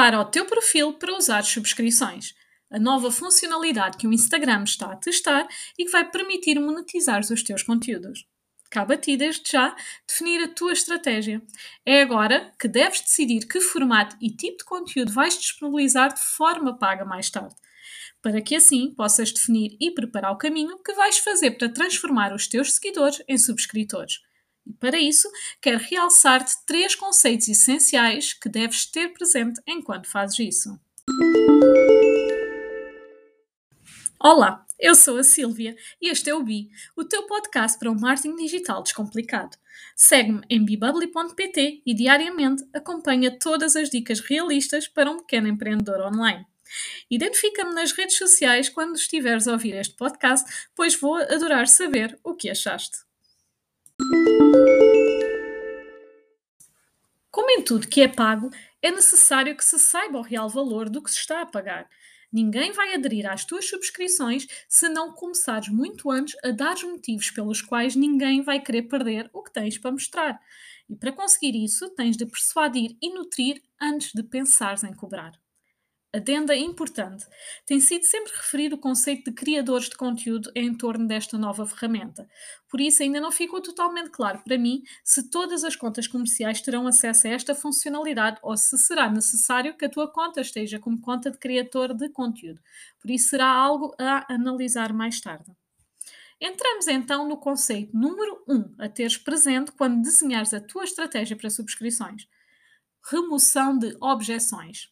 Prepara o teu perfil para usar subscrições. A nova funcionalidade que o Instagram está a testar e que vai permitir monetizar os teus conteúdos. Cabe a ti, desde já, definir a tua estratégia. É agora que deves decidir que formato e tipo de conteúdo vais disponibilizar de forma paga mais tarde, para que assim possas definir e preparar o caminho que vais fazer para transformar os teus seguidores em subscritores. E para isso, quero realçar-te três conceitos essenciais que deves ter presente enquanto fazes isso. Olá, eu sou a Silvia e este é o Bi, o teu podcast para um marketing digital descomplicado. Segue-me em bibubly.pt e diariamente acompanha todas as dicas realistas para um pequeno empreendedor online. Identifica-me nas redes sociais quando estiveres a ouvir este podcast, pois vou adorar saber o que achaste. Como em tudo que é pago, é necessário que se saiba o real valor do que se está a pagar. Ninguém vai aderir às tuas subscrições se não começares muito antes a dar os motivos pelos quais ninguém vai querer perder o que tens para mostrar. E para conseguir isso, tens de persuadir e nutrir antes de pensares em cobrar adenda importante, tem sido sempre referido o conceito de criadores de conteúdo em torno desta nova ferramenta. Por isso, ainda não ficou totalmente claro para mim se todas as contas comerciais terão acesso a esta funcionalidade ou se será necessário que a tua conta esteja como conta de criador de conteúdo. Por isso, será algo a analisar mais tarde. Entramos então no conceito número 1 um, a teres presente quando desenhares a tua estratégia para subscrições: remoção de objeções.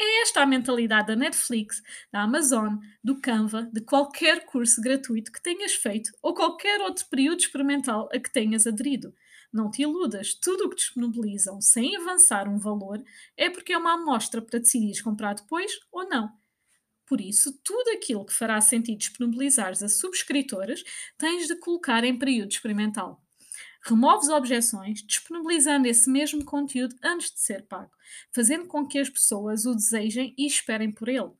É esta a mentalidade da Netflix, da Amazon, do Canva, de qualquer curso gratuito que tenhas feito ou qualquer outro período experimental a que tenhas aderido. Não te iludas, tudo o que disponibilizam sem avançar um valor é porque é uma amostra para decidires comprar depois ou não. Por isso, tudo aquilo que fará sentido disponibilizares a subscritores tens de colocar em período experimental removes objeções, disponibilizando esse mesmo conteúdo antes de ser pago, fazendo com que as pessoas o desejem e esperem por ele.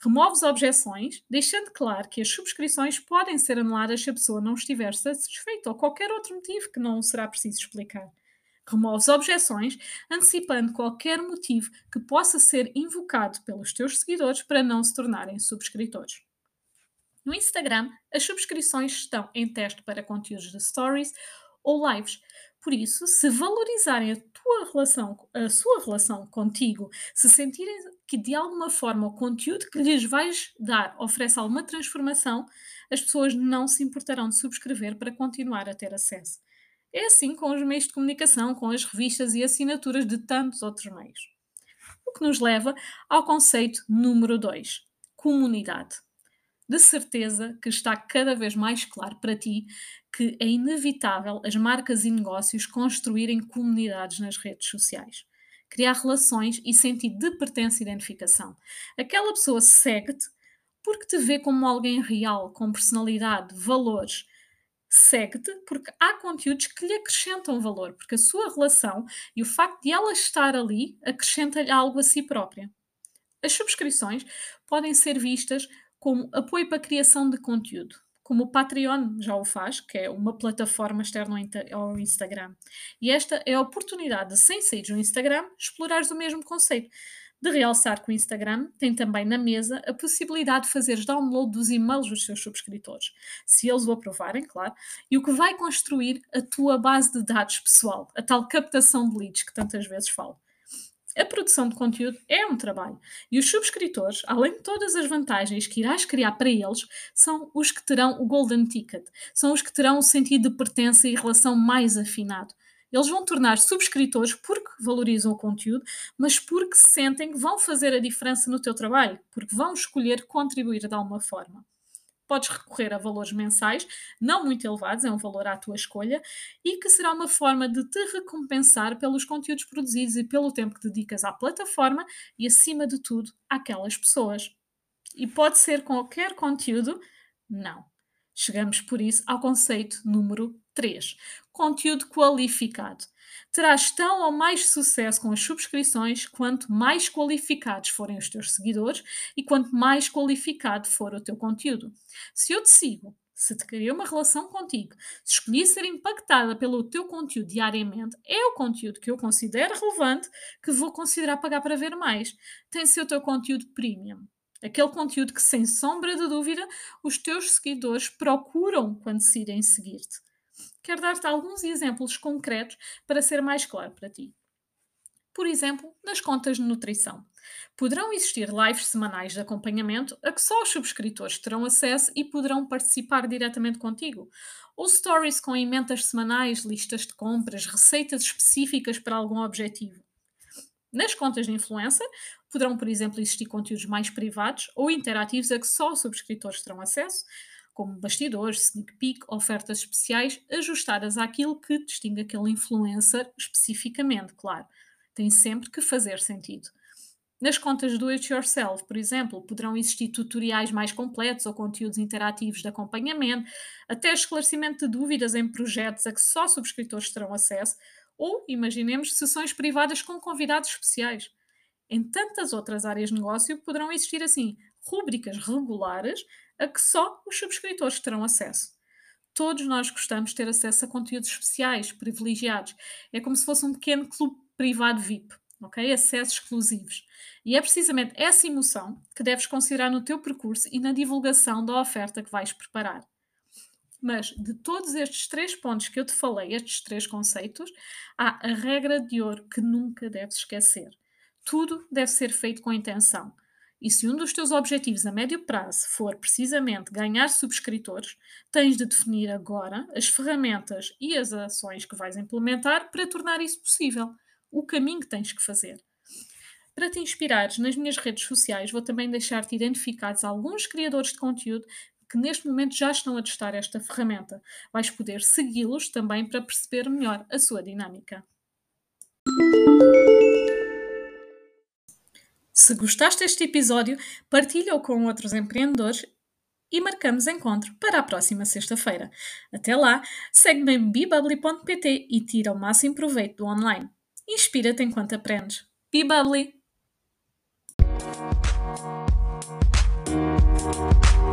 Removes objeções, deixando claro que as subscrições podem ser anuladas se a pessoa não estiver satisfeita ou qualquer outro motivo que não será preciso explicar. Removes objeções, antecipando qualquer motivo que possa ser invocado pelos teus seguidores para não se tornarem subscritores. No Instagram, as subscrições estão em teste para conteúdos de stories ou lives. Por isso, se valorizarem a tua relação, a sua relação contigo, se sentirem que de alguma forma o conteúdo que lhes vais dar oferece alguma transformação, as pessoas não se importarão de subscrever para continuar a ter acesso. É assim com os meios de comunicação, com as revistas e assinaturas de tantos outros meios. O que nos leva ao conceito número 2: comunidade de certeza que está cada vez mais claro para ti que é inevitável as marcas e negócios construírem comunidades nas redes sociais. Criar relações e sentido de pertença e identificação. Aquela pessoa segue-te porque te vê como alguém real, com personalidade, valores. Segue-te porque há conteúdos que lhe acrescentam valor, porque a sua relação e o facto de ela estar ali acrescenta-lhe algo a si própria. As subscrições podem ser vistas como apoio para a criação de conteúdo, como o Patreon já o faz, que é uma plataforma externa ao Instagram. E esta é a oportunidade de, sem sair do Instagram, explorares o mesmo conceito. De realçar que o Instagram tem também na mesa a possibilidade de fazeres download dos e-mails dos seus subscritores, se eles o aprovarem, claro, e o que vai construir a tua base de dados pessoal, a tal captação de leads que tantas vezes falo. A produção de conteúdo é um trabalho. E os subscritores, além de todas as vantagens que irás criar para eles, são os que terão o Golden Ticket, são os que terão o sentido de pertença e relação mais afinado. Eles vão tornar subscritores porque valorizam o conteúdo, mas porque sentem que vão fazer a diferença no teu trabalho, porque vão escolher contribuir de alguma forma podes recorrer a valores mensais, não muito elevados, é um valor à tua escolha, e que será uma forma de te recompensar pelos conteúdos produzidos e pelo tempo que dedicas à plataforma e, acima de tudo, àquelas pessoas. E pode ser qualquer conteúdo? Não. Chegamos, por isso, ao conceito número 3: conteúdo qualificado. Terás tão ou mais sucesso com as subscrições quanto mais qualificados forem os teus seguidores e quanto mais qualificado for o teu conteúdo. Se eu te sigo, se te cria uma relação contigo, se escolhi ser impactada pelo teu conteúdo diariamente, é o conteúdo que eu considero relevante que vou considerar pagar para ver mais. Tem de ser o teu conteúdo premium. Aquele conteúdo que, sem sombra de dúvida, os teus seguidores procuram quando decidem seguir-te. Quero dar-te alguns exemplos concretos para ser mais claro para ti. Por exemplo, nas contas de nutrição. Poderão existir lives semanais de acompanhamento a que só os subscritores terão acesso e poderão participar diretamente contigo. Ou stories com emendas semanais, listas de compras, receitas específicas para algum objetivo. Nas contas de influencer, poderão, por exemplo, existir conteúdos mais privados ou interativos a que só subscritores terão acesso, como bastidores, sneak peek, ofertas especiais, ajustadas àquilo que distingue aquele influencer especificamente, claro. Tem sempre que fazer sentido. Nas contas do It Yourself, por exemplo, poderão existir tutoriais mais completos ou conteúdos interativos de acompanhamento, até esclarecimento de dúvidas em projetos a que só subscritores terão acesso, ou, imaginemos, sessões privadas com convidados especiais. Em tantas outras áreas de negócio poderão existir, assim, rúbricas regulares a que só os subscritores terão acesso. Todos nós gostamos de ter acesso a conteúdos especiais, privilegiados. É como se fosse um pequeno clube privado VIP ok? Acessos exclusivos. E é precisamente essa emoção que deves considerar no teu percurso e na divulgação da oferta que vais preparar. Mas de todos estes três pontos que eu te falei, estes três conceitos, há a regra de ouro que nunca deves esquecer. Tudo deve ser feito com intenção. E se um dos teus objetivos a médio prazo for precisamente ganhar subscritores, tens de definir agora as ferramentas e as ações que vais implementar para tornar isso possível o caminho que tens que fazer. Para te inspirares nas minhas redes sociais, vou também deixar-te identificados alguns criadores de conteúdo que neste momento já estão a testar esta ferramenta. Vais poder segui-los também para perceber melhor a sua dinâmica. Se gostaste deste episódio, partilha-o com outros empreendedores e marcamos encontro para a próxima sexta-feira. Até lá, segue-me em bibubly.pt e tira o máximo proveito do online. Inspira-te enquanto aprendes.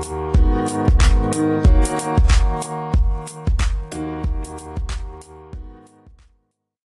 Thank you.